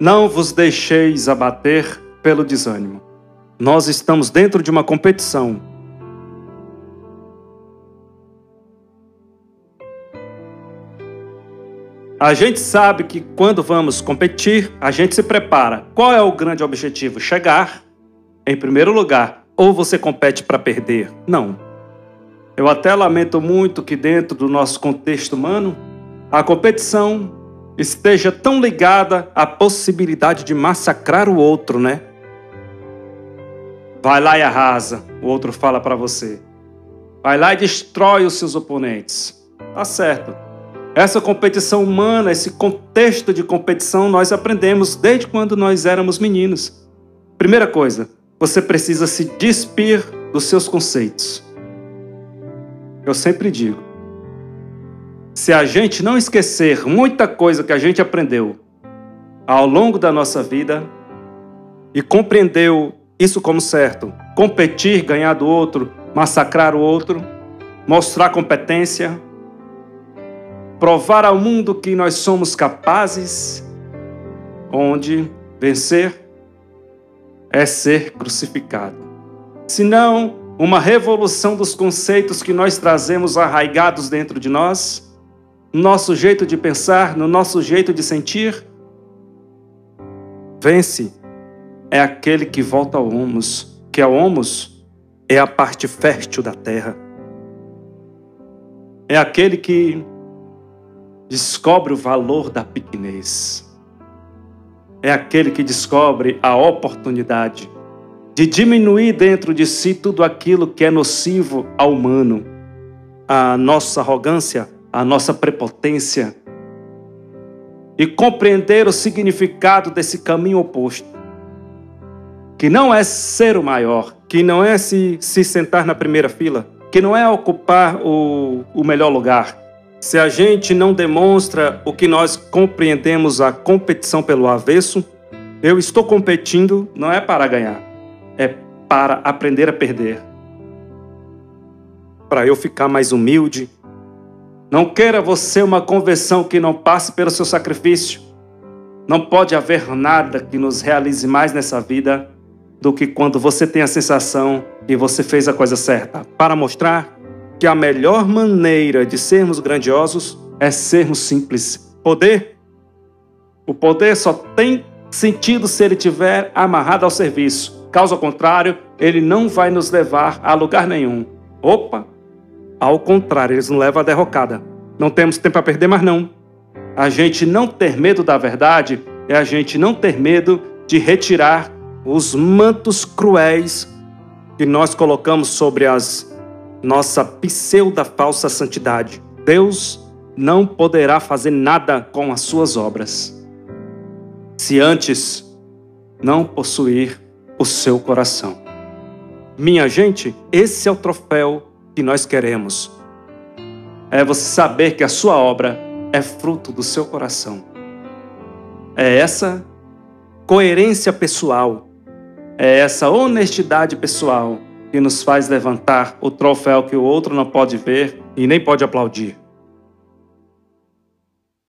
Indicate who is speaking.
Speaker 1: Não vos deixeis abater pelo desânimo. Nós estamos dentro de uma competição. A gente sabe que quando vamos competir, a gente se prepara. Qual é o grande objetivo? Chegar em primeiro lugar. Ou você compete para perder? Não. Eu até lamento muito que, dentro do nosso contexto humano, a competição esteja tão ligada à possibilidade de massacrar o outro, né? Vai lá e arrasa, o outro fala para você. Vai lá e destrói os seus oponentes. Tá certo. Essa competição humana, esse contexto de competição, nós aprendemos desde quando nós éramos meninos. Primeira coisa, você precisa se despir dos seus conceitos. Eu sempre digo: se a gente não esquecer muita coisa que a gente aprendeu ao longo da nossa vida e compreendeu isso como certo, competir, ganhar do outro, massacrar o outro, mostrar competência, provar ao mundo que nós somos capazes, onde vencer é ser crucificado. Senão, uma revolução dos conceitos que nós trazemos arraigados dentro de nós, nosso jeito de pensar, no nosso jeito de sentir. Vence é aquele que volta ao humus, que é o humus é a parte fértil da terra. É aquele que descobre o valor da pequenez é aquele que descobre a oportunidade de diminuir dentro de si tudo aquilo que é nocivo ao humano, a nossa arrogância, a nossa prepotência, e compreender o significado desse caminho oposto, que não é ser o maior, que não é se, se sentar na primeira fila, que não é ocupar o, o melhor lugar, se a gente não demonstra o que nós compreendemos a competição pelo avesso, eu estou competindo não é para ganhar, é para aprender a perder. Para eu ficar mais humilde. Não queira você uma conversão que não passe pelo seu sacrifício. Não pode haver nada que nos realize mais nessa vida do que quando você tem a sensação que você fez a coisa certa. Para mostrar que a melhor maneira de sermos grandiosos é sermos simples. Poder? O poder só tem sentido se ele estiver amarrado ao serviço. Caso contrário, ele não vai nos levar a lugar nenhum. Opa! Ao contrário, eles nos levam à derrocada. Não temos tempo a perder mais não. A gente não ter medo da verdade é a gente não ter medo de retirar os mantos cruéis que nós colocamos sobre as nossa pseuda falsa santidade. Deus não poderá fazer nada com as suas obras se antes não possuir o seu coração. Minha gente, esse é o troféu que nós queremos. É você saber que a sua obra é fruto do seu coração. É essa coerência pessoal, é essa honestidade pessoal que nos faz levantar o troféu que o outro não pode ver e nem pode aplaudir.